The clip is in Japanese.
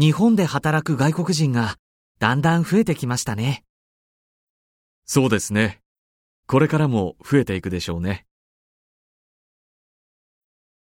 日本で働く外国人がだんだん増えてきましたね。そうですね。これからも増えていくでしょうね。